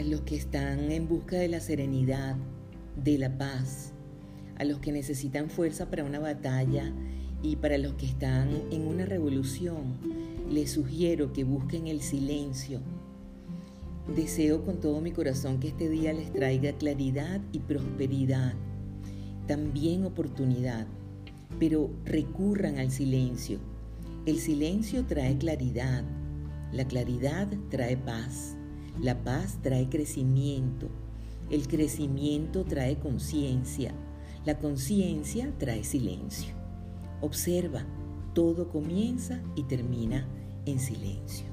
los que están en busca de la serenidad, de la paz, a los que necesitan fuerza para una batalla y para los que están en una revolución, les sugiero que busquen el silencio. Deseo con todo mi corazón que este día les traiga claridad y prosperidad, también oportunidad, pero recurran al silencio. El silencio trae claridad, la claridad trae paz, la paz trae crecimiento, el crecimiento trae conciencia, la conciencia trae silencio. Observa, todo comienza y termina en silencio.